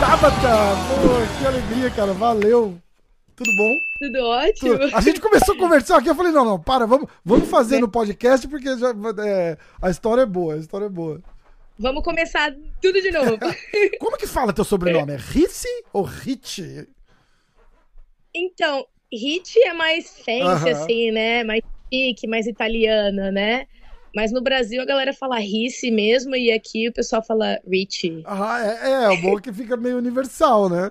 Tabata! Pô, que alegria, cara. Valeu. Tudo bom? Tudo ótimo. Tudo. A gente começou a conversar aqui, eu falei, não, não, para, vamos, vamos fazer no podcast, porque já, é, a história é boa, a história é boa. Vamos começar tudo de novo. Como que fala teu sobrenome? É Ritzi ou Ritch? Então, Ritch é mais fancy, assim, né? Mais chique, mais italiana, né? Mas no Brasil a galera fala Risse mesmo e aqui o pessoal fala Rich. Ah, é, é, o bom é que fica meio universal, né?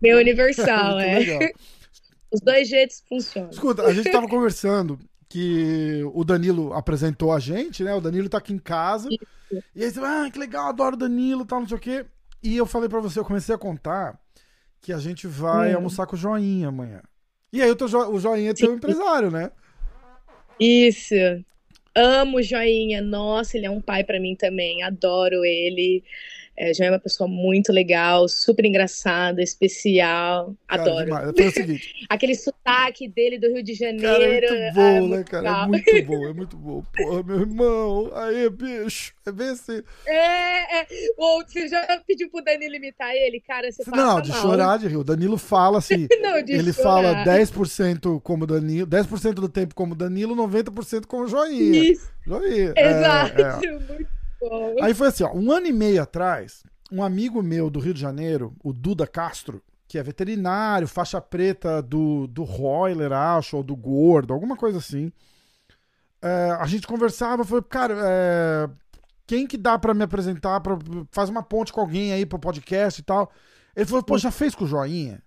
Meio universal, é. Os dois jeitos funcionam. Escuta, a gente tava conversando que o Danilo apresentou a gente, né? O Danilo tá aqui em casa. Isso. E aí você ah, que legal, adoro o Danilo tal, não sei o quê. E eu falei para você, eu comecei a contar que a gente vai hum. almoçar com o Joinha amanhã. E aí o, jo o Joinha é teu empresário, né? Isso. Amo o Joinha. Nossa, ele é um pai para mim também. Adoro ele. É, já é uma pessoa muito legal, super engraçada, especial. Cara, Adoro. Demais. Foi o seguinte. Aquele sotaque dele do Rio de Janeiro. Cara, é muito bom, é, né, cara? Legal. É muito bom, é muito bom. Porra, meu irmão, aí, bicho. É bem assim. É, é. Ou você já pediu pro Danilo imitar ele, cara? Você Não, de mal. chorar de rir. O Danilo fala assim. Não, de ele chorar. fala 10% como Danilo, 10% do tempo como Danilo, 90% como Joinha. Isso. Joinha. Exato. É, é. Muito Aí foi assim, ó, um ano e meio atrás, um amigo meu do Rio de Janeiro, o Duda Castro, que é veterinário, faixa preta do, do Royler, acho, ou do Gordo, alguma coisa assim. É, a gente conversava, falou, cara, é, quem que dá para me apresentar, pra, faz uma ponte com alguém aí pro podcast e tal. Ele falou, pô, já fez com o Joinha?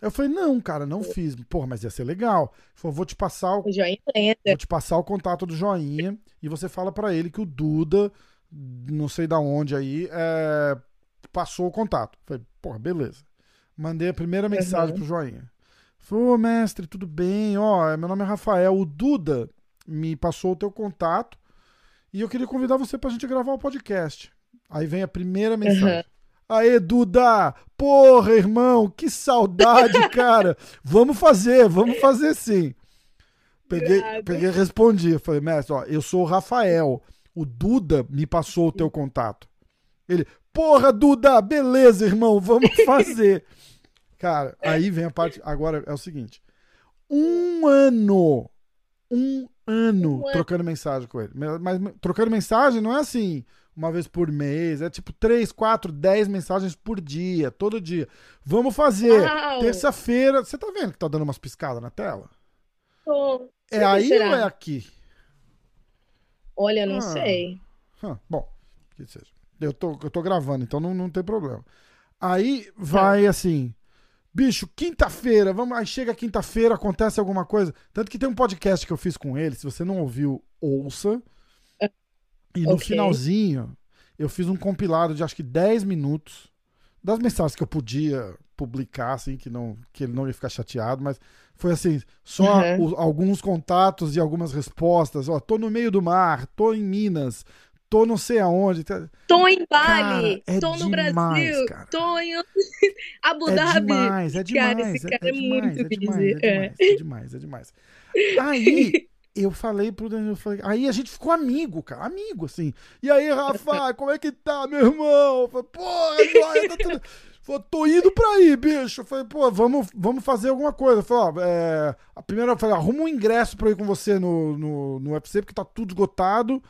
Eu falei, não, cara, não fiz. Porra, mas ia ser legal. Ele falou, vou te passar o, o Joinha vou te passar o contato do Joinha e você fala para ele que o Duda não sei da onde aí, é, passou o contato. Falei, porra, beleza. Mandei a primeira mensagem uhum. pro Joinha. Falei, ô mestre, tudo bem? Ó, meu nome é Rafael. O Duda me passou o teu contato e eu queria convidar você pra gente gravar o podcast. Aí vem a primeira mensagem. Uhum. Aê, Duda! Porra, irmão, que saudade, cara! vamos fazer, vamos fazer sim. Peguei, peguei e respondi. Falei, mestre, ó, eu sou o Rafael o Duda me passou o teu contato. Ele, porra, Duda, beleza, irmão, vamos fazer. Cara, aí vem a parte. Agora é o seguinte: um ano, um ano um trocando ano. mensagem com ele. Mas, mas, trocando mensagem não é assim, uma vez por mês, é tipo três, quatro, dez mensagens por dia, todo dia. Vamos fazer. Terça-feira. Você tá vendo que tá dando umas piscadas na tela? Tô. É aí ou é aqui? Olha, não ah. sei. Ah, bom, que seja. Eu tô, eu tô gravando, então não, não tem problema. Aí vai tá. assim. Bicho, quinta-feira, vamos. Aí chega quinta-feira, acontece alguma coisa. Tanto que tem um podcast que eu fiz com ele, se você não ouviu, ouça. E no okay. finalzinho, eu fiz um compilado de acho que 10 minutos das mensagens que eu podia publicar, assim, que, não, que ele não ia ficar chateado, mas foi assim, só uhum. o, alguns contatos e algumas respostas. Ó, tô no meio do mar, tô em Minas, tô não sei aonde. Tá... Tô em Bali, cara, é tô no demais, Brasil, cara. tô em Abu é Dhabi. Demais, é demais, cara, esse cara é, é, é demais, é demais, é demais, é demais, é demais. Aí eu falei pro Danilo, eu falei, aí a gente ficou amigo, cara, amigo, assim. E aí, Rafa, como é que tá, meu irmão? Eu falei, porra, joia, tá tudo... Falei, tô indo pra aí, bicho. Eu falei, pô, vamos, vamos fazer alguma coisa. Eu falei, ó, é... a primeira, eu falei, arruma um ingresso pra ir com você no, no, no UFC, porque tá tudo esgotado.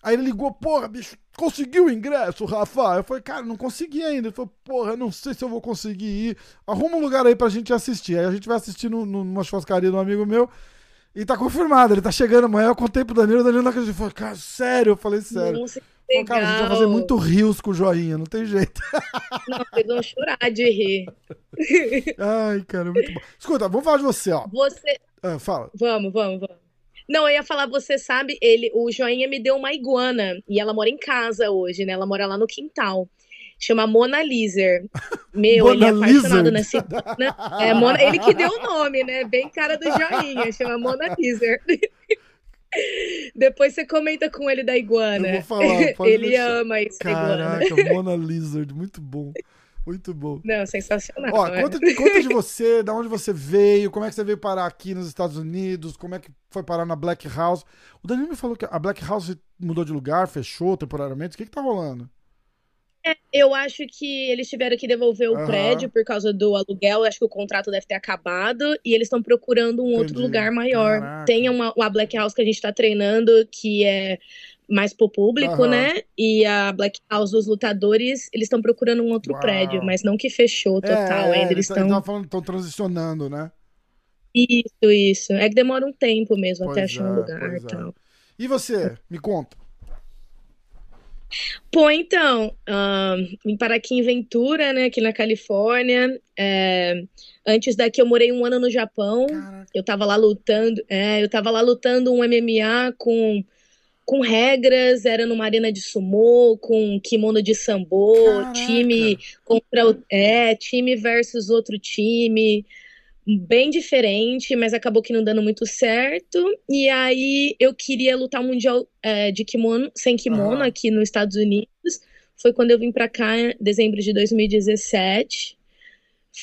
Aí ele ligou, porra, bicho, conseguiu o ingresso, Rafa? Eu falei, cara, não consegui ainda. Ele falou, porra, não sei se eu vou conseguir ir. Arruma um lugar aí pra gente assistir. Aí a gente vai assistir no, numa churrascaria de um amigo meu. E tá confirmado, ele tá chegando amanhã. Eu contei pro Danilo, o Danilo não acreditou. Falei, cara, sério? Eu falei, sério. Nossa, Legal. Cara, a gente vai fazer muito rios com o joinha, não tem jeito. Não, vocês vão chorar de rir. Ai, cara, muito bom. Escuta, vamos falar de você, ó. Você. Ah, fala. Vamos, vamos, vamos. Não, eu ia falar, você sabe, ele, o joinha me deu uma iguana e ela mora em casa hoje, né? Ela mora lá no quintal. Chama Mona Lisa. Meu, Mona ele é apaixonado nessa iguana. É, Mona, ele que deu o nome, né? Bem cara do joinha, chama Mona Lisa. Depois você comenta com ele da iguana. Eu vou falar, ele deixar. ama isso Caraca, Mona Lizard, muito bom. Muito bom. Não, sensacional. Ó, conta, conta de você, da onde você veio, como é que você veio parar aqui nos Estados Unidos, como é que foi parar na Black House. O Danilo me falou que a Black House mudou de lugar, fechou temporariamente. O que que tá rolando? É, eu acho que eles tiveram que devolver o uhum. prédio por causa do aluguel. Acho que o contrato deve ter acabado e eles estão procurando um Entendi. outro lugar maior. Caraca. Tem uma, uma Black House que a gente está treinando que é mais pro público, uhum. né? E a Black House dos lutadores, eles estão procurando um outro Uau. prédio, mas não que fechou total é, ainda. Eles estão estão transicionando, né? Isso, isso. É que demora um tempo mesmo pois até achar um é, lugar e é. tal. E você? Me conta. Pô, então, aqui em Ventura, né, aqui na Califórnia. É, antes daqui eu morei um ano no Japão. Caraca. Eu tava lá lutando, é, eu tava lá lutando um MMA com com regras, era numa arena de sumô, com kimono de sambo, Caraca. time contra o, é, time versus outro time bem diferente, mas acabou que não dando muito certo. E aí eu queria lutar o mundial é, de kimono, sem kimono, aqui nos Estados Unidos. Foi quando eu vim para cá em dezembro de 2017.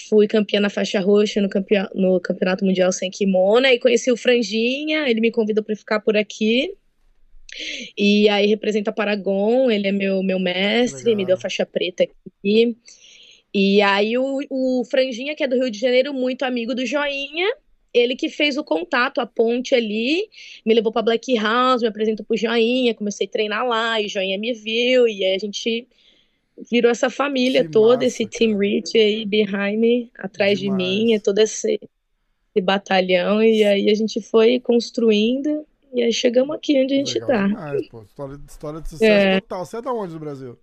Fui campeã na faixa roxa no, campeon no Campeonato Mundial sem kimono. E conheci o Franjinha, ele me convidou para ficar por aqui. E aí representa Paragon, ele é meu, meu mestre, Legal. me deu faixa preta aqui. E aí o, o Franjinha, que é do Rio de Janeiro, muito amigo do Joinha, ele que fez o contato, a ponte ali, me levou para Black House, me apresentou pro Joinha, comecei a treinar lá, e o Joinha me viu, e aí a gente virou essa família que toda, massa, esse cara. Team Rich aí behind me, atrás Demais. de mim, é todo esse, esse, batalhão, e aí a gente foi construindo, e aí chegamos aqui onde a gente tá. Demais, pô. História, história de sucesso é. total. Você é da onde do Brasil?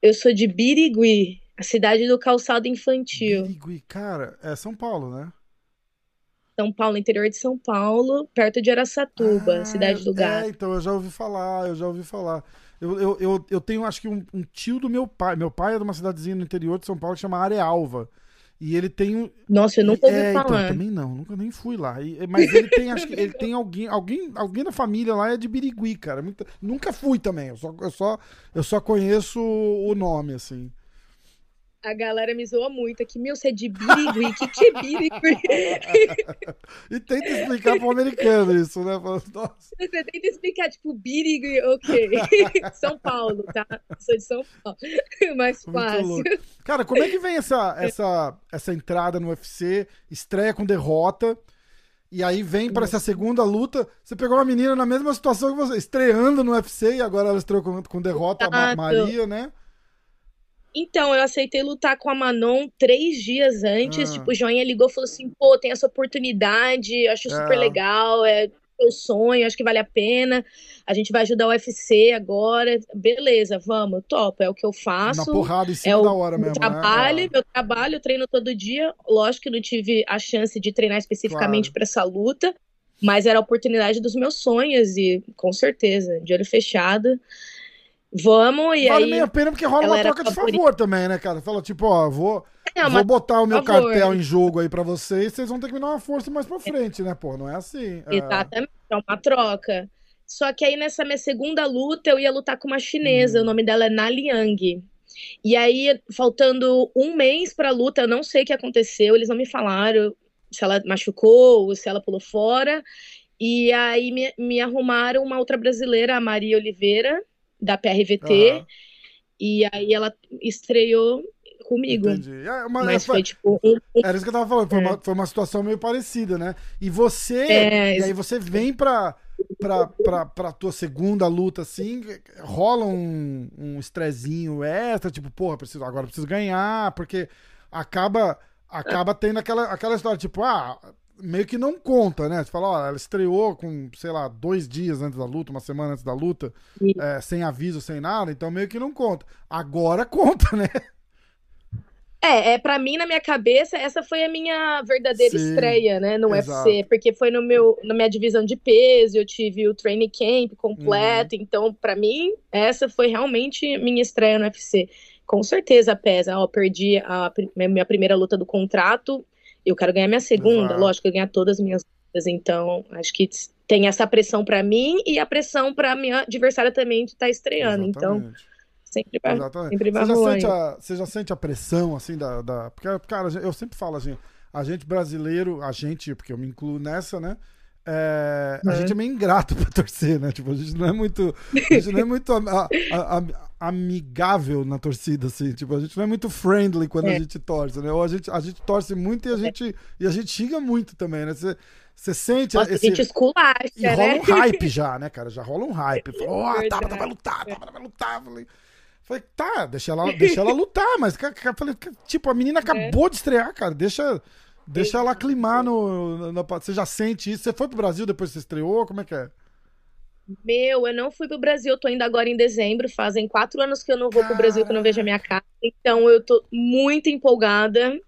Eu sou de Birigui. A cidade do calçado infantil. Birigui, cara, é São Paulo, né? São Paulo, interior de São Paulo, perto de Aracatuba, ah, cidade do gato. É, então eu já ouvi falar, eu já ouvi falar. Eu, eu, eu, eu tenho, acho que, um, um, tio do meu pai. Meu pai é de uma cidadezinha no interior de São Paulo que chama Arealva. E ele tem um. Nossa, eu nunca ouvi é, falar. Então, também não, nunca nem fui lá. E, mas ele tem, acho que ele tem alguém, alguém, alguém da família lá é de Birigui, cara. Nunca fui também. Eu só, eu só, eu só conheço o nome, assim. A galera me zoa muito aqui. Meu, você é de Birigui. Que, que é Birigui? e tenta explicar pro americano isso, né? Nossa. Você tenta explicar, tipo, Birigui, ok. São Paulo, tá? Sou de São Paulo. Mais fácil. Cara, como é que vem essa, essa, essa entrada no UFC? Estreia com derrota. E aí vem para essa segunda luta. Você pegou uma menina na mesma situação que você, estreando no UFC, e agora ela estreou com, com derrota, a Maria, né? Então, eu aceitei lutar com a Manon três dias antes. Ah. Tipo, o Joinha ligou e falou assim: pô, tem essa oportunidade, acho é. super legal, é meu sonho, acho que vale a pena. A gente vai ajudar o UFC agora. Beleza, vamos, top, é o que eu faço. Na porrada em cima é da hora mesmo. Né? Trabalho, né? Meu trabalho, eu treino todo dia. Lógico que não tive a chance de treinar especificamente claro. para essa luta, mas era a oportunidade dos meus sonhos, e com certeza, de olho fechado. Vamos, e vale aí. Vale a pena porque rola uma troca de favor também, né, cara? Fala, tipo, ó, vou, é, vou botar o meu favor. cartel em jogo aí pra vocês, vocês vão ter que me dar uma força mais pra frente, né, pô? Não é assim. É... Exatamente, é uma troca. Só que aí nessa minha segunda luta eu ia lutar com uma chinesa, hum. o nome dela é Na Liang. E aí, faltando um mês pra luta, eu não sei o que aconteceu, eles não me falaram se ela machucou ou se ela pulou fora. E aí me, me arrumaram uma outra brasileira, a Maria Oliveira, da PRVT. Uhum. E aí ela estreou comigo. Entendi. É, mas, mas foi, tipo. Um... Era isso que eu tava falando, foi, é. uma, foi uma situação meio parecida, né? E você. É, e aí você vem pra, pra, pra, pra tua segunda luta, assim, rola um, um estrezinho extra, tipo, porra, preciso, agora preciso ganhar, porque acaba. Acaba tendo aquela, aquela história, tipo, ah, meio que não conta, né? Você fala, ó, ela estreou com, sei lá, dois dias antes da luta, uma semana antes da luta, é, sem aviso, sem nada, então meio que não conta. Agora conta, né? É, é para mim, na minha cabeça, essa foi a minha verdadeira Sim, estreia, né, no exato. UFC, porque foi no meu, na minha divisão de peso, eu tive o training camp completo, uhum. então, para mim, essa foi realmente minha estreia no UFC. Com certeza pesa, ó, perdi a minha primeira luta do contrato, eu quero ganhar minha segunda, Exato. lógico, eu ganhar todas as minhas lutas. Então, acho que tem essa pressão para mim e a pressão para minha adversária também de estar tá estreando. Então, Exatamente. Então, Sempre vai, Exatamente. Sempre vai você, já sente a, você já sente a pressão, assim, da, da. Porque, cara, eu sempre falo assim, a gente brasileiro, a gente, porque eu me incluo nessa, né? É, a gente é meio ingrato pra torcer, né? Tipo, a gente não é muito. A gente não é muito a, a, a, amigável na torcida, assim. Tipo, a gente não é muito friendly quando é. a gente torce, né? Ou a gente, a gente torce muito e a gente, e a gente xinga muito também, né? Você, sente. Nossa, esse... A gente esculacha, e rola né? um hype já, né, cara? Já rola um hype. Falou, ó, oh, Tabata vai lutar, Tabata vai lutar. Falei, falei tá, deixa ela, deixa ela lutar, mas falei, tipo, a menina acabou é. de estrear, cara. Deixa. Deixa ela aclimar no, no, Você já sente isso? Você foi pro Brasil depois que você estreou? Como é que é? Meu, eu não fui pro Brasil, eu tô indo agora em dezembro. Fazem quatro anos que eu não vou pro Brasil, que eu não vejo a minha casa. Então eu tô muito empolgada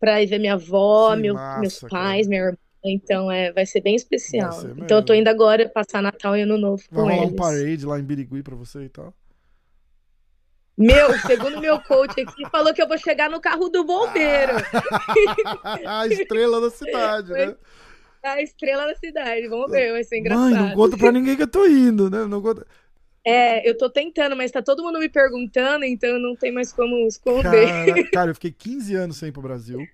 pra ir ver minha avó, meu, massa, meus pais, cara. minha irmã. Então é, vai ser bem especial. Ser então eu tô indo agora passar Natal e Ano Novo vai com rolar eles. um parade lá em Birigui pra você e tal. Meu, segundo meu coach aqui, falou que eu vou chegar no carro do bombeiro. a estrela da cidade, né? A estrela da cidade, vamos ver, vai ser engraçado. Mãe, não conta pra ninguém que eu tô indo, né? Não conta... É, eu tô tentando, mas tá todo mundo me perguntando, então não tem mais como esconder. Cara, cara eu fiquei 15 anos sem ir pro Brasil.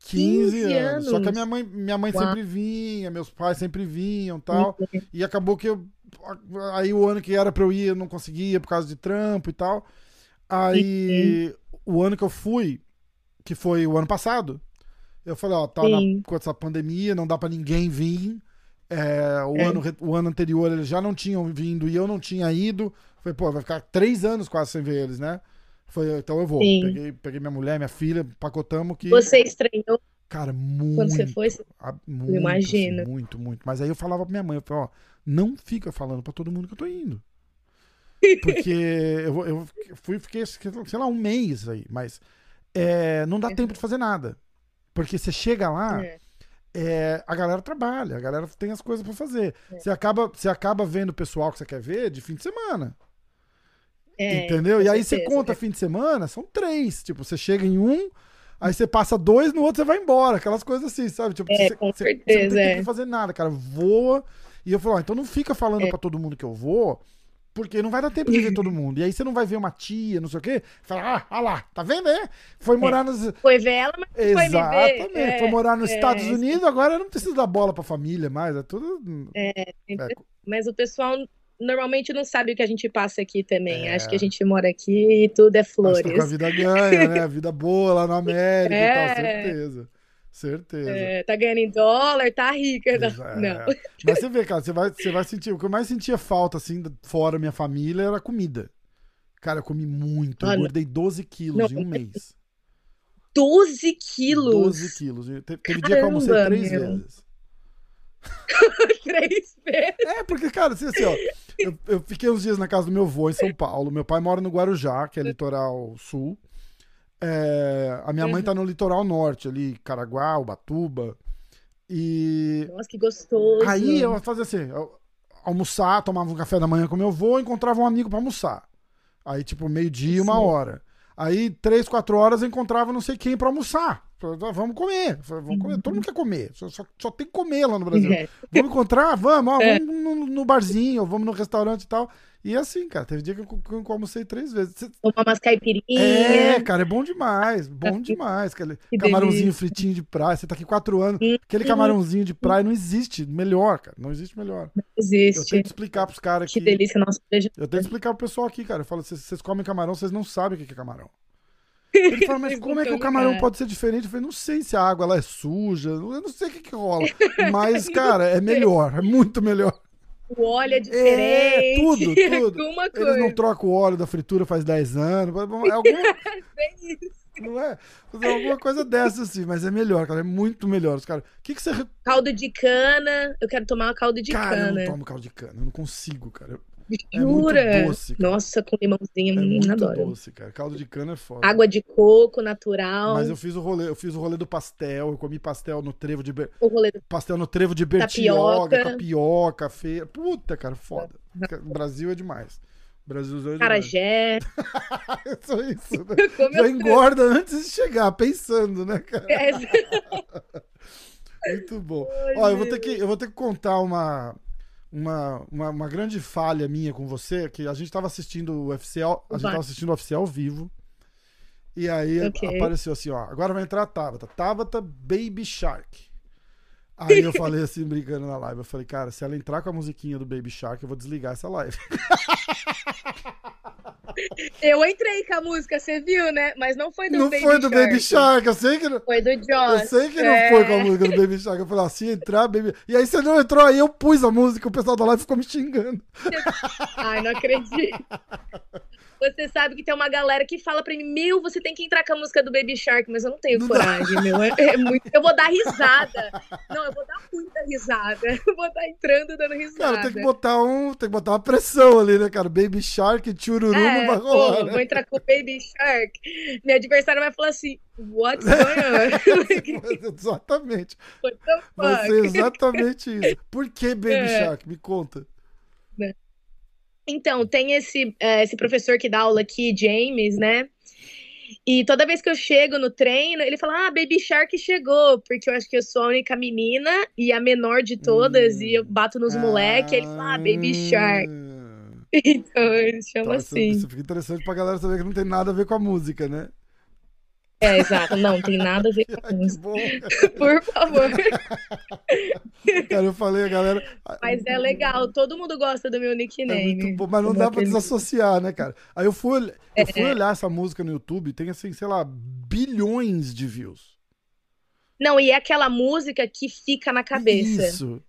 15, 15 anos. anos. Só que a minha mãe, minha mãe sempre vinha, meus pais sempre vinham tal. Uhum. E acabou que eu. Aí o ano que era pra eu ir, eu não conseguia por causa de trampo e tal. Aí uhum. o ano que eu fui, que foi o ano passado, eu falei, ó, tá na, com essa pandemia, não dá para ninguém vir. É, o, é. Ano, o ano anterior eles já não tinham vindo e eu não tinha ido. Falei, pô, vai ficar três anos quase sem ver eles, né? Foi, então eu vou. Peguei, peguei minha mulher, minha filha, pacotamos que. Você estranhou? Cara, muito. Quando você foi? Muito, Imagina. Assim, muito, muito. Mas aí eu falava pra minha mãe, eu falei, ó, não fica falando pra todo mundo que eu tô indo. Porque eu, eu fui, fiquei, sei lá, um mês aí, mas é, não dá tempo de fazer nada. Porque você chega lá, é. É, a galera trabalha, a galera tem as coisas para fazer. É. Você, acaba, você acaba vendo o pessoal que você quer ver de fim de semana. É, Entendeu? E aí você conta fim de semana, são três. Tipo, você chega em um, aí você passa dois, no outro você vai embora. Aquelas coisas assim, sabe? Tipo, é, você, com você, certeza, você não tem que é. fazer nada, cara. Voa. E eu falo, ah, então não fica falando é. para todo mundo que eu vou, porque não vai dar tempo de ver todo mundo. E aí você não vai ver uma tia, não sei o quê. Fala, ah, ah lá, tá vendo, né? Foi morar nos. Foi ver ela, mas Exatamente. foi. É, foi morar nos é, Estados Unidos, agora não precisa dar bola pra família mais. É tudo. É, é, mas o pessoal normalmente não sabe o que a gente passa aqui também. É. Acho que a gente mora aqui e tudo é flores. Acho que a vida ganha, né? A vida boa lá na América é. e tal, certeza. Certeza. É, tá ganhando em dólar, tá rica. Não. É. Mas você vê, cara, você vai, você vai sentir. O que eu mais sentia falta, assim, fora minha família, era comida. Cara, eu comi muito. Eu engordei 12 quilos não, em um mês. 12 quilos? 12 quilos. Teve, teve dia que eu almocei três meu. vezes. três vezes? É, porque, cara, assim, assim ó. Eu, eu, fiquei uns dias na casa do meu avô em São Paulo. Meu pai mora no Guarujá, que é litoral sul. É, a minha uhum. mãe tá no litoral norte, ali, Caraguá, Ubatuba. E. Nossa, que gostoso. Aí eu fazia assim: eu almoçar, tomava um café da manhã com meu avô, encontrava um amigo para almoçar. Aí, tipo, meio-dia, uma hora. Aí, três, quatro horas, eu encontrava não sei quem para almoçar. Vamos comer. Vamos comer. Todo mundo quer comer. Só, só, só, tem que comer lá no Brasil. É. Vamos encontrar? Vamos, ó, é. vamos no, no, barzinho, vamos no restaurante e tal. E assim, cara, teve dia que eu, que eu almocei três vezes. Tomar umas caipirinhas. É, cara, é bom demais. Bom demais. Aquele que camarãozinho fritinho de praia. Você tá aqui quatro anos. Aquele camarãozinho de praia não existe melhor, cara. Não existe melhor. Não existe. Eu tenho que explicar pros caras que. Que delícia, nossa. Eu tenho que explicar pro pessoal aqui, cara. Eu falo, vocês comem camarão, vocês não sabem o que é camarão. Ele fala, mas como é que o camarão pode ser diferente? Eu falei, não sei se a água lá é suja, eu não sei o que, que rola. Mas, cara, é melhor, é muito melhor. O óleo é diferente. É, tudo, tudo. Alguma coisa. Eles não trocam o óleo da fritura faz 10 anos. É alguma... não é? Alguma coisa dessa, assim, mas é melhor, cara. É muito melhor. Os cara, que, que você. Caldo de cana. Eu quero tomar caldo de cara, cana. Eu não tomo caldo de cana, eu não consigo, cara. É Jura? É doce, Nossa, com limãozinho, é muito adoro. doce, cara. Caldo de cana é foda. Água de coco natural. Mas eu fiz o rolê, eu fiz o rolê do pastel, eu comi pastel no trevo de o rolê do... pastel no trevo de bertioga, tapioca, tapioca feira. Puta, cara, foda. O Brasil é demais. Brasil é. Carajé. Só isso, né? Já engorda antes de chegar, pensando, né, cara? É. Muito bom. Ó, eu vou ter que eu vou ter que contar uma uma, uma, uma, grande falha minha com você, que a gente tava assistindo o UFC, a gente tava assistindo o UFC ao vivo. E aí okay. apareceu assim, ó, agora vai entrar a Tabata. Tabata Baby Shark. Aí eu falei assim, brincando na live, eu falei, cara, se ela entrar com a musiquinha do Baby Shark, eu vou desligar essa live. Eu entrei com a música, você viu, né? Mas não foi do não Baby Shark. Não foi do Shark. Baby Shark, eu sei que não. Foi do Josh. Eu sei que não é... foi com a música do Baby Shark. Eu falei assim, entrar, Baby. E aí você não entrou, aí eu pus a música, o pessoal da live ficou me xingando. Ai, não acredito. Você sabe que tem uma galera que fala pra mim, meu, você tem que entrar com a música do Baby Shark, mas eu não tenho não coragem, dá. meu. É, é, muito... Eu vou dar risada. Não, eu vou dar muita risada. Eu vou estar entrando dando risada. Cara, tem que botar um. Tem que botar uma pressão ali, né, cara? Baby Shark, chururu é, não vai rolar. Pô, né? Vou entrar com o Baby Shark. Meu adversário vai falar assim: What's going on? exatamente. Vai ser exatamente isso. Por que Baby é. Shark? Me conta. Então, tem esse, é, esse professor que dá aula aqui, James, né? E toda vez que eu chego no treino, ele fala: Ah, Baby Shark chegou, porque eu acho que eu sou a única menina e a menor de todas, hum. e eu bato nos ah. moleques. Ele fala: Ah, Baby Shark. Então, ele chama então, assim. Isso fica interessante pra galera saber que não tem nada a ver com a música, né? É, exato. Não, tem nada a ver com isso. Por favor. Cara, eu falei, a galera. Mas é legal, todo mundo gosta do meu nickname. É bom, mas não dá pra desassociar, né, cara? Aí eu fui, eu fui é. olhar essa música no YouTube, tem assim, sei lá, bilhões de views. Não, e é aquela música que fica na cabeça. Isso.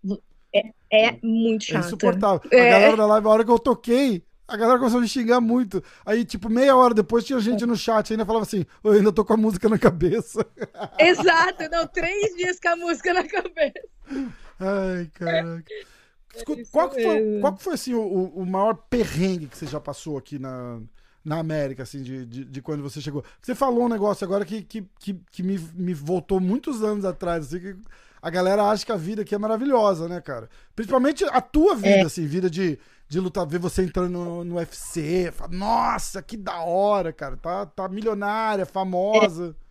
É, é muito chato. É insuportável. A é. galera da live, a hora que eu toquei, a galera começou a me xingar muito. Aí, tipo, meia hora depois tinha gente no chat ainda falava assim: eu ainda tô com a música na cabeça. Exato, não, três dias com a música na cabeça. Ai, caraca. É qual, que foi, qual que foi, assim, o, o maior perrengue que você já passou aqui na, na América, assim, de, de, de, quando você chegou? Você falou um negócio agora que, que, que, que me, me voltou muitos anos atrás, assim, que a galera acha que a vida aqui é maravilhosa, né, cara? Principalmente a tua vida, é. assim, vida de de lutar, ver você entrando no, no UFC. Fala, Nossa, que da hora, cara. Tá, tá milionária, famosa. É.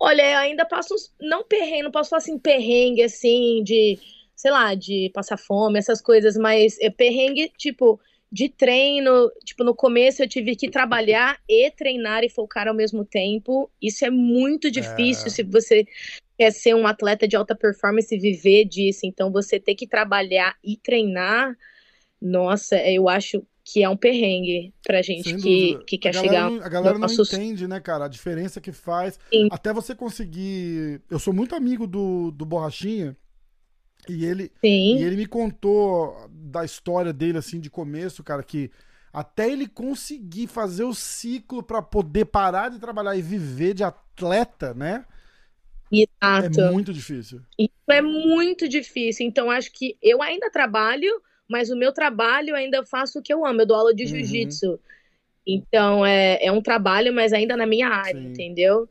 Olha, ainda passo. Não perrengue, não posso falar assim, perrengue, assim, de. Sei lá, de passar fome, essas coisas, mas é perrengue, tipo, de treino. Tipo, no começo eu tive que trabalhar e treinar e focar ao mesmo tempo. Isso é muito difícil é. se você quer ser um atleta de alta performance e viver disso. Então, você ter que trabalhar e treinar nossa, eu acho que é um perrengue pra gente que, que quer a chegar. A galera não entende, né, cara? A diferença que faz. Sim. Até você conseguir. Eu sou muito amigo do, do Borrachinha. E ele, Sim. e ele me contou da história dele, assim, de começo, cara, que até ele conseguir fazer o ciclo para poder parar de trabalhar e viver de atleta, né? Exato. É muito difícil. Isso é muito difícil. Então, acho que eu ainda trabalho mas o meu trabalho ainda eu faço o que eu amo, eu dou aula de uhum. jiu-jitsu. Então é, é um trabalho, mas ainda na minha área, Sim. entendeu?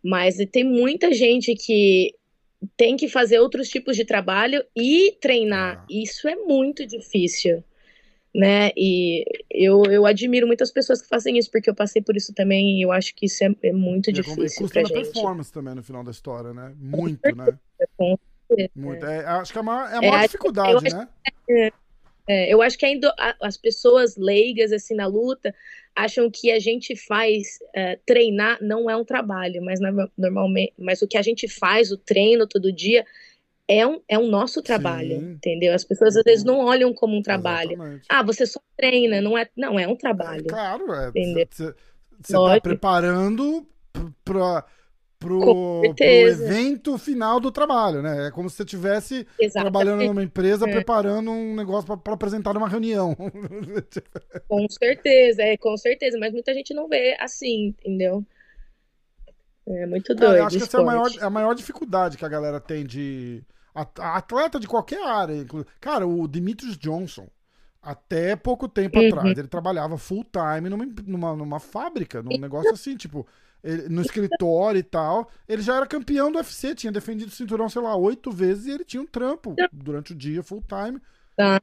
Mas tem muita gente que tem que fazer outros tipos de trabalho e treinar. Ah. Isso é muito difícil, né? E eu, eu admiro muitas pessoas que fazem isso, porque eu passei por isso também e eu acho que isso é, é muito e é difícil. Pra gente. performance também no final da história, né? Muito, né? Muito. É, acho que é a maior, é a maior dificuldade, né? É, é, eu acho que ainda as pessoas leigas assim na luta acham que a gente faz é, treinar não é um trabalho, mas normalmente, mas o que a gente faz, o treino todo dia é um, é um nosso trabalho, Sim. entendeu? As pessoas às vezes não olham como um trabalho. Exatamente. Ah, você só treina, não é? Não é um trabalho. É, claro, é. Você está preparando para pro, pro, evento final do trabalho, né? É como se você estivesse trabalhando numa empresa, é. preparando um negócio para apresentar numa reunião. com certeza, é, com certeza, mas muita gente não vê assim, entendeu? É muito doido. É, acho que essa é a, maior, é a maior dificuldade que a galera tem de. Atleta de qualquer área. Cara, o Demetrius Johnson, até pouco tempo uhum. atrás, ele trabalhava full time numa, numa, numa fábrica, num negócio assim, tipo, ele, no escritório e tal. Ele já era campeão do UFC, tinha defendido o cinturão, sei lá, oito vezes e ele tinha um trampo durante o dia, full time. Tá.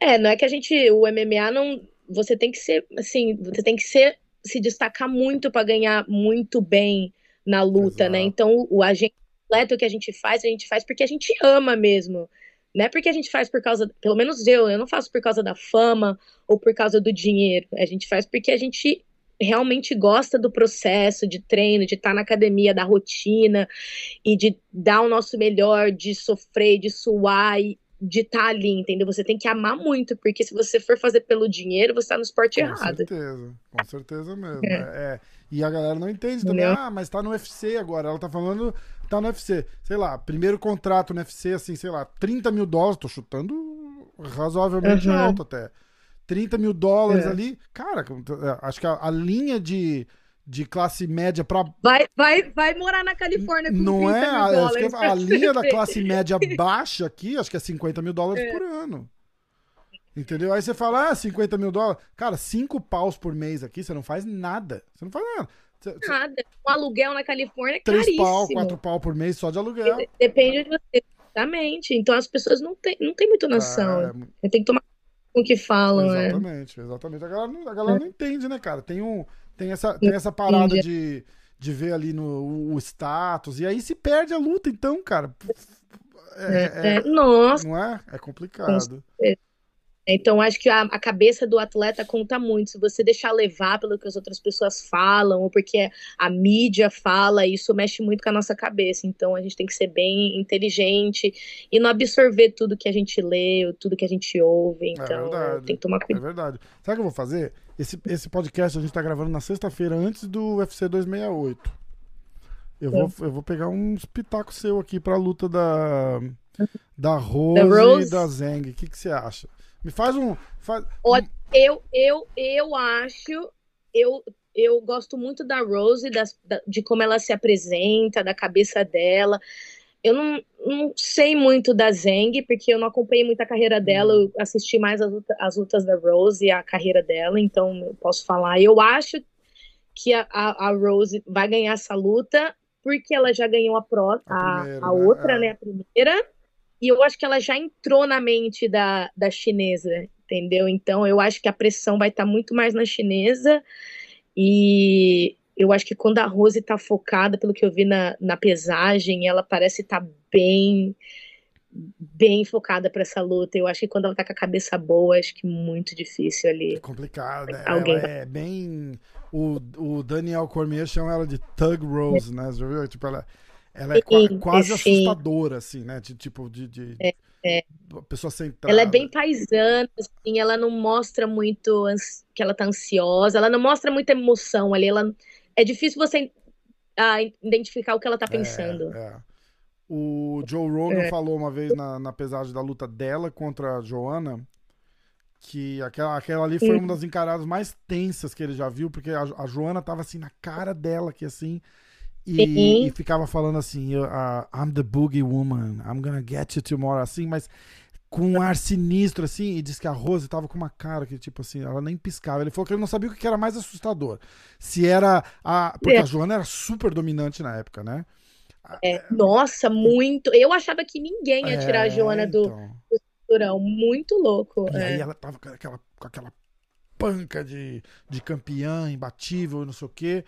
É, não é que a gente. O MMA não. Você tem que ser. Assim, você tem que ser. Se destacar muito para ganhar muito bem na luta, né? Exato. né? Então, o agente completo que a gente faz, a gente faz porque a gente ama mesmo. Não é porque a gente faz por causa, pelo menos eu, eu não faço por causa da fama ou por causa do dinheiro. A gente faz porque a gente realmente gosta do processo de treino, de estar na academia, da rotina e de dar o nosso melhor, de sofrer, de suar e de estar ali, entendeu? Você tem que amar muito, porque se você for fazer pelo dinheiro, você está no esporte com errado. Com certeza, com certeza mesmo. É. É. E a galera não entende também, ah, mas tá no UFC agora. Ela tá falando, tá no UFC. Sei lá, primeiro contrato no UFC, assim, sei lá, 30 mil dólares, tô chutando razoavelmente uhum. alto até. 30 mil dólares é. ali. Cara, é, acho que a, a, linha de, de classe média para vai, vai, vai morar na Califórnia com Não é? A, a linha da classe média baixa aqui, acho que é 50 mil dólares é. por ano. Entendeu? Aí você fala, ah, 50 mil dólares. Cara, 5 paus por mês aqui, você não faz nada. Você não faz nada. Nada. Um aluguel na Califórnia é 3 caríssimo. pau, 4 pau por mês só de aluguel. Depende de você. Exatamente. Então as pessoas não têm não tem muita noção. É... Tem que tomar o que falam, né? Exatamente, é. exatamente. A galera, não, a galera é. não entende, né, cara? Tem, um, tem, essa, tem essa parada de, de ver ali no, o status, e aí se perde a luta, então, cara. É, é, é Nossa. Não é? É complicado. Então, acho que a, a, cabeça do atleta conta muito. Se você deixar levar pelo que as outras pessoas falam, ou porque a mídia fala, isso mexe muito com a nossa cabeça. Então, a gente tem que ser bem inteligente e não absorver tudo que a gente lê, tudo que a gente ouve. É então, é tem que tomar cuidado. É verdade. Sabe o que eu vou fazer? Esse, esse podcast a gente está gravando na sexta-feira, antes do UFC 268. Eu vou, eu vou pegar uns pitacos seu aqui pra luta da, da Rose, Rose? e da Zeng. O que, que você acha? Me faz um. Faz... Eu, eu, eu acho. Eu, eu gosto muito da Rose, das, da, de como ela se apresenta, da cabeça dela. Eu não, não sei muito da Zeng, porque eu não acompanhei muito a carreira dela. Uhum. Eu assisti mais as, as lutas da Rose e a carreira dela, então eu posso falar. Eu acho que a, a, a Rose vai ganhar essa luta, porque ela já ganhou a, pró, a, a, primeira, a outra, né? né? A primeira. E eu acho que ela já entrou na mente da, da chinesa, entendeu? Então eu acho que a pressão vai estar tá muito mais na chinesa. E eu acho que quando a Rose está focada, pelo que eu vi na, na pesagem, ela parece estar tá bem bem focada para essa luta. Eu acho que quando ela tá com a cabeça boa, acho que muito difícil ali. É complicado, né? Alguém... Ela é bem. O, o Daniel Cormier chama ela de Tug Rose, né? Você já viu? Tipo, ela, ela é sim, quase sim. assustadora, assim, né? De, tipo, de. de é, é. Pessoa centrada. Ela é bem paisana, assim, ela não mostra muito que ela tá ansiosa, ela não mostra muita emoção ali. Ela... É difícil você ah, identificar o que ela tá é, pensando. É, o Joe Rogan é. falou uma vez na, na pesagem da luta dela contra a Joana que aquela, aquela ali foi uma das encaradas mais tensas que ele já viu, porque a, a Joana tava assim na cara dela, que assim e, e, ficava falando assim, I'm the boogie woman, I'm gonna get you tomorrow, assim, mas com um ar sinistro, assim, e disse que a Rose tava com uma cara que, tipo assim, ela nem piscava. Ele falou que ele não sabia o que era mais assustador. Se era a. Porque é. a Joana era super dominante na época, né? É, nossa, muito. Eu achava que ninguém ia tirar é, a Joana do, então... do cinturão. Muito louco. E aí é. ela tava com aquela, com aquela panca de, de campeã, imbatível, não sei o quê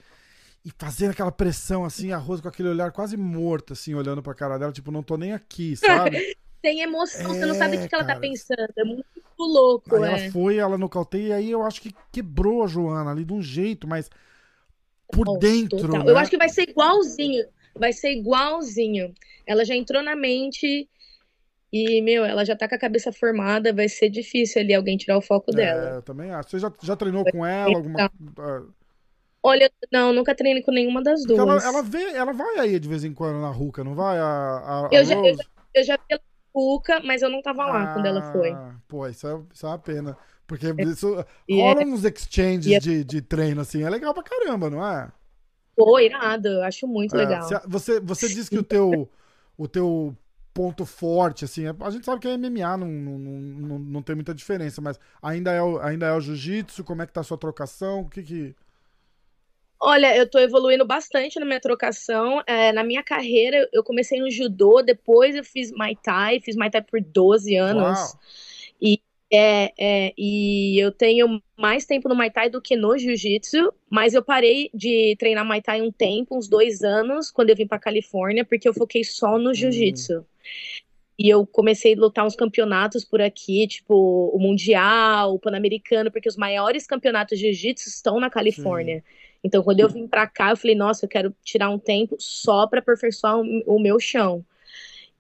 e fazendo aquela pressão assim, a Rose com aquele olhar quase morto, assim, olhando pra cara dela, tipo, não tô nem aqui, sabe? Tem emoção, é, você não sabe o que, que ela tá pensando. É muito louco, aí é. Ela foi, ela nocauteia, e aí eu acho que quebrou a Joana ali de um jeito, mas por oh, dentro. Né? Eu acho que vai ser igualzinho. Vai ser igualzinho. Ela já entrou na mente. E, meu, ela já tá com a cabeça formada, vai ser difícil ali alguém tirar o foco é, dela. Eu também acho. Você já, já treinou com ela? Alguma... Olha, não, nunca treinei com nenhuma das duas. Ela, ela, vê, ela vai aí de vez em quando na Ruca, não vai? A, a, a eu, já, eu, já, eu, já, vi ela na Ruca, mas eu não tava lá ah, quando ela foi. Ah, pô, isso é, isso é uma pena. Porque é, isso rola é, uns exchanges é, de, de treino, assim, é legal pra caramba, não é? Pô, irado, eu acho muito é, legal. Você, você disse que o teu, o teu ponto forte, assim, a gente sabe que a MMA não, não, não, não tem muita diferença, mas ainda é o, ainda é o jiu-jitsu, como é que tá a sua trocação, o que que... Olha, eu tô evoluindo bastante na minha trocação. É, na minha carreira, eu comecei no judô, depois eu fiz Muay Thai, fiz Muay Thai por 12 anos. Uau. E, é, é, e eu tenho mais tempo no Muay Thai do que no Jiu-Jitsu, mas eu parei de treinar Muay Thai um tempo, uns dois anos, quando eu vim pra Califórnia, porque eu foquei só no hum. Jiu-Jitsu. E eu comecei a lutar uns campeonatos por aqui, tipo o Mundial, o Pan-Americano, porque os maiores campeonatos de jiu-jitsu estão na Califórnia. Sim. Então, quando eu vim pra cá, eu falei, nossa, eu quero tirar um tempo só para aperfeiçoar o meu chão.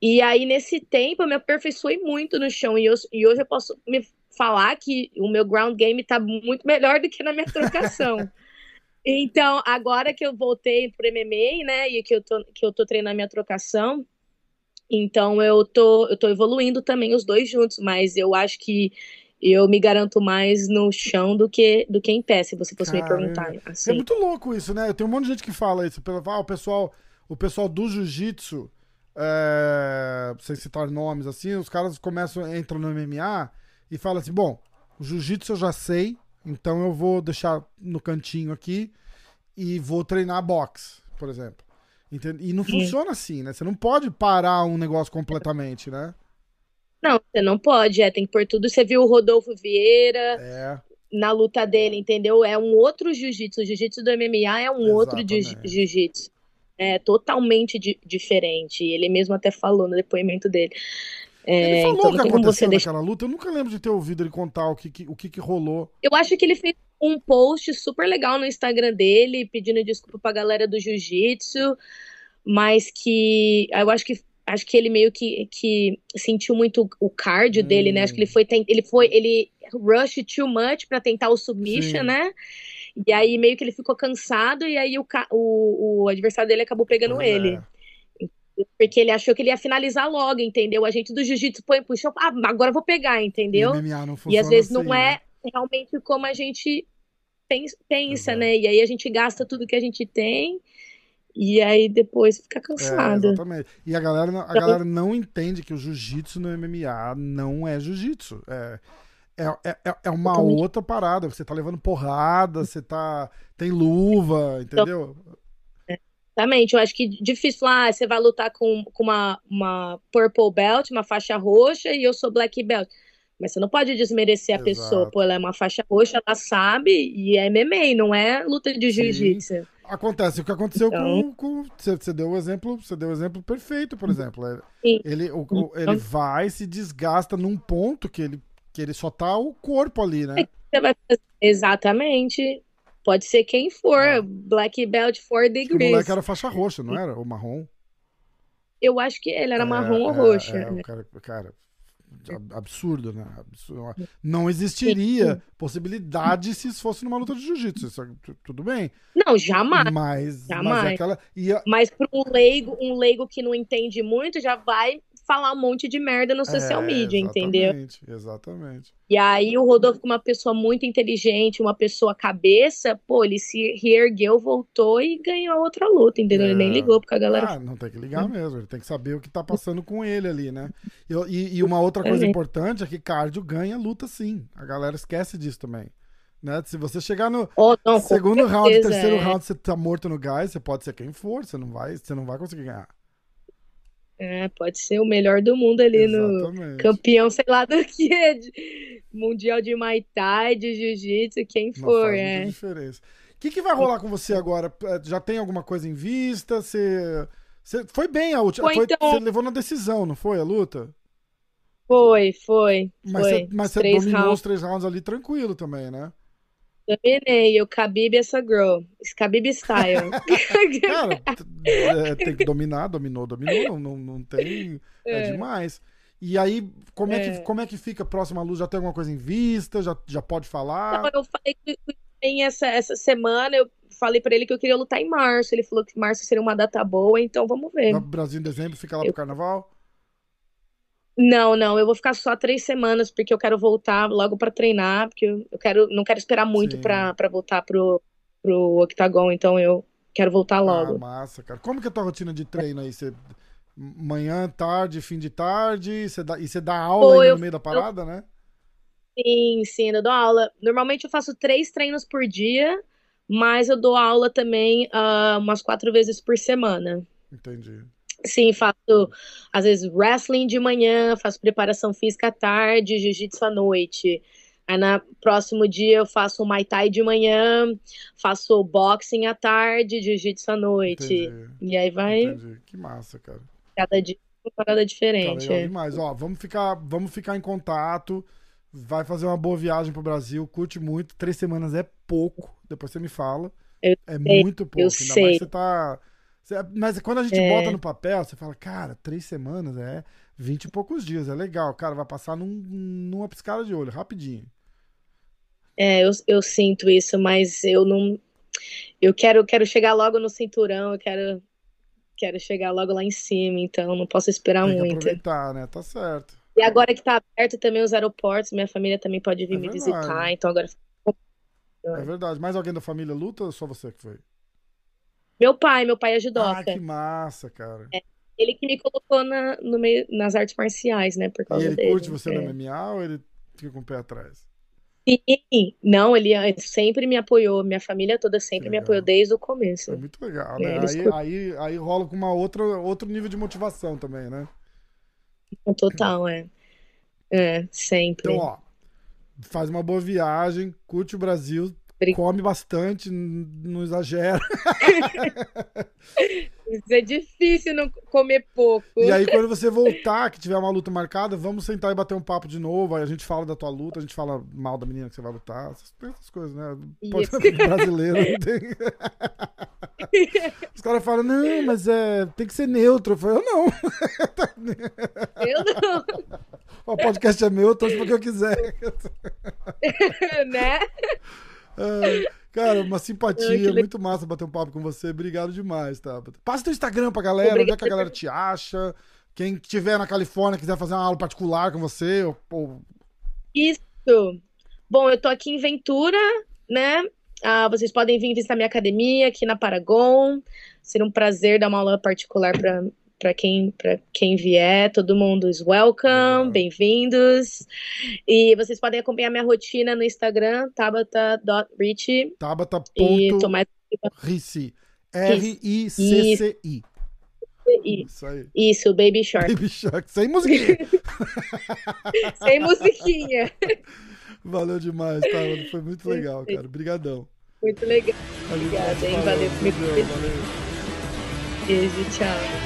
E aí, nesse tempo, eu me aperfeiçoei muito no chão. E, eu, e hoje eu posso me falar que o meu ground game tá muito melhor do que na minha trocação. então, agora que eu voltei pro MMA, né, e que eu tô, que eu tô treinando a minha trocação, então eu tô, eu tô evoluindo também os dois juntos, mas eu acho que eu me garanto mais no chão do que, do que em pé, se você fosse Cara, me perguntar. Assim. É muito louco isso, né? Tem um monte de gente que fala isso. Ah, o pessoal, o pessoal do jiu-jitsu, é, sem citar nomes assim, os caras começam, entram no MMA e falam assim: bom, o jiu-jitsu eu já sei, então eu vou deixar no cantinho aqui e vou treinar boxe, por exemplo. E não funciona assim, né? Você não pode parar um negócio completamente, né? Não, você não pode, é, tem que pôr tudo. Você viu o Rodolfo Vieira é. na luta dele, entendeu? É um outro jiu-jitsu. O jiu-jitsu do MMA é um Exatamente. outro jiu-jitsu. É totalmente di diferente. Ele mesmo até falou no depoimento dele. É, ele falou então, que aconteceu naquela deixa... luta. Eu nunca lembro de ter ouvido ele contar o que, que o que, que rolou. Eu acho que ele fez um post super legal no Instagram dele, pedindo desculpa pra galera do jiu-jitsu, mas que eu acho que acho que ele meio que, que sentiu muito o cardio hum. dele, né? Acho que ele foi ele foi ele rush too much para tentar o submission, Sim. né? E aí meio que ele ficou cansado e aí o, o, o adversário dele acabou pegando ele. É. Porque ele achou que ele ia finalizar logo, entendeu? A gente do jiu-jitsu põe puxou, ah, agora eu vou pegar, entendeu? E, às vezes assim, não é né? realmente como a gente pensa, né? E aí a gente gasta tudo que a gente tem e aí depois fica cansado. É, exatamente. E a galera, a então, galera não entende que o jiu-jitsu no MMA não é jiu-jitsu. É, é, é, é uma outra parada. Você tá levando porrada, você tá. Tem luva, entendeu? Exatamente, eu acho que difícil lá, ah, você vai lutar com, com uma, uma purple belt, uma faixa roxa, e eu sou black belt. Mas você não pode desmerecer a Exato. pessoa, pô, ela é uma faixa roxa, ela sabe, e é MMA, não é luta de jiu-jitsu. Acontece o que aconteceu então... com, com. Você deu o exemplo, você deu o exemplo perfeito, por exemplo. É, Sim. Ele, o, o, ele então vai, se desgasta num ponto que ele, que ele só tá o corpo ali, né? Exatamente. Pode ser quem for, ah. Black Belt 4 Degrees. O moleque era faixa roxa, não era? Ou marrom? Eu acho que ele era é, marrom ou é, roxa. É, o cara, cara, absurdo, né? Absurdo. Não existiria possibilidade se isso fosse numa luta de jiu-jitsu. Tudo bem. Não, jamais. Mas, jamais. Mas, é aquela... a... mas para um leigo, um leigo que não entende muito, já vai falar um monte de merda no social é, media, exatamente, entendeu? Exatamente. E aí o Rodolfo, uma pessoa muito inteligente, uma pessoa cabeça, pô, ele se reergueu, voltou e ganhou outra luta, entendeu? É. Ele nem é. ligou, porque a galera. Ah, não tem que ligar mesmo, ele tem que saber o que tá passando com ele ali, né? E, e, e uma outra coisa importante é que cardio ganha luta sim. A galera esquece disso também. Né? Se você chegar no oh, não, segundo round, terceiro é. round, você tá morto no gás, você pode ser quem for, você não vai, você não vai conseguir ganhar. É, pode ser o melhor do mundo ali Exatamente. no campeão, sei lá do que, de, mundial de Muay Thai, de Jiu-Jitsu, quem Não for, é. diferença. O que, que vai rolar com você agora? É, já tem alguma coisa em vista? Você, você foi bem a última, foi, então... você levou na decisão, não foi a luta? Foi, foi. Mas foi. você, mas você dominou rounds. os três rounds ali tranquilo também, né? Dominei, o Khabib essa girl. Khabib style. Cara, é, tem que dominar, dominou, dominou, não, não, não tem. É, é demais. E aí, como é. é. que, como é que fica a próxima luz? Já tem alguma coisa em vista? Já, já pode falar? Não, eu falei que em essa, essa semana eu falei para ele que eu queria lutar em março. Ele falou que março seria uma data boa, então vamos ver. Brasil em dezembro, fica lá eu... pro carnaval? Não, não, eu vou ficar só três semanas, porque eu quero voltar logo para treinar, porque eu quero, não quero esperar muito para voltar pro, pro octagon, então eu quero voltar ah, logo. Ah, massa, cara. Como que é a tua rotina de treino aí? Você, manhã, tarde, fim de tarde, você dá, e você dá aula Pô, eu, no meio da parada, eu, né? Sim, sim, eu dou aula. Normalmente eu faço três treinos por dia, mas eu dou aula também uh, umas quatro vezes por semana. Entendi. Sim, faço às vezes wrestling de manhã, faço preparação física à tarde, jiu-jitsu à noite. Aí no próximo dia eu faço o Muay Thai de manhã, faço boxing à tarde, jiu-jitsu à noite. Entendi. E aí vai. Entendi. Que massa, cara. Cada dia uma parada diferente. Legal é. demais. Ó, vamos ficar, vamos ficar em contato. Vai fazer uma boa viagem pro Brasil, curte muito. Três semanas é pouco, depois você me fala. Eu é sei, muito pouco. Eu Ainda sei. você tá. Mas quando a gente é. bota no papel, você fala, cara, três semanas é vinte e poucos dias, é legal. Cara, vai passar num, numa piscada de olho, rapidinho. É, eu, eu sinto isso, mas eu não. Eu quero, quero chegar logo no cinturão, eu quero, quero chegar logo lá em cima, então não posso esperar Tem muito. aproveitar, né? Tá certo. E agora que tá aberto também os aeroportos, minha família também pode vir é me verdade. visitar, então agora. É verdade. Mais alguém da família luta ou só você que foi? Meu pai, meu pai é judoca. Ah, que massa, cara. É, ele que me colocou na, no meio, nas artes marciais, né? Por causa e ele dele. curte você é. no MMA ou ele fica com o pé atrás? Sim, não, ele sempre me apoiou, minha família toda sempre me apoiou desde o começo. É muito legal, né? Aí, aí, aí rola com uma outra, outro nível de motivação também, né? Total, é. É, sempre. Então, ó, faz uma boa viagem, curte o Brasil, come bastante, não exagera. Isso é difícil não comer pouco. E aí, quando você voltar, que tiver uma luta marcada, vamos sentar e bater um papo de novo. Aí a gente fala da tua luta, a gente fala mal da menina que você vai lutar, essas, essas coisas, né? Pode ser brasileiro, não tem. Os caras falam, não, mas é, tem que ser neutro. Eu falo, eu não. Eu não. O podcast é meu, eu torço porque eu quiser. né? Cara, uma simpatia, muito massa bater um papo com você. Obrigado demais, tá? Passa teu Instagram pra galera, Obrigado. onde é que a galera te acha. Quem estiver na Califórnia quiser fazer uma aula particular com você. Ou, ou... Isso. Bom, eu tô aqui em Ventura, né? Ah, vocês podem vir visitar minha academia aqui na Paragon. Seria um prazer dar uma aula particular para para quem, quem vier, todo mundo is welcome, bem-vindos. E vocês podem acompanhar minha rotina no Instagram, tabata.richie. Tabata.ricci. R-I-C-C-I. Isso aí. Isso, Baby Shark. Baby Shark, sem musiquinha. sem musiquinha. Valeu demais? Foi muito legal, cara. Obrigadão. Muito legal. Obrigada, hein? Valeu. Valeu. Beijo, tchau.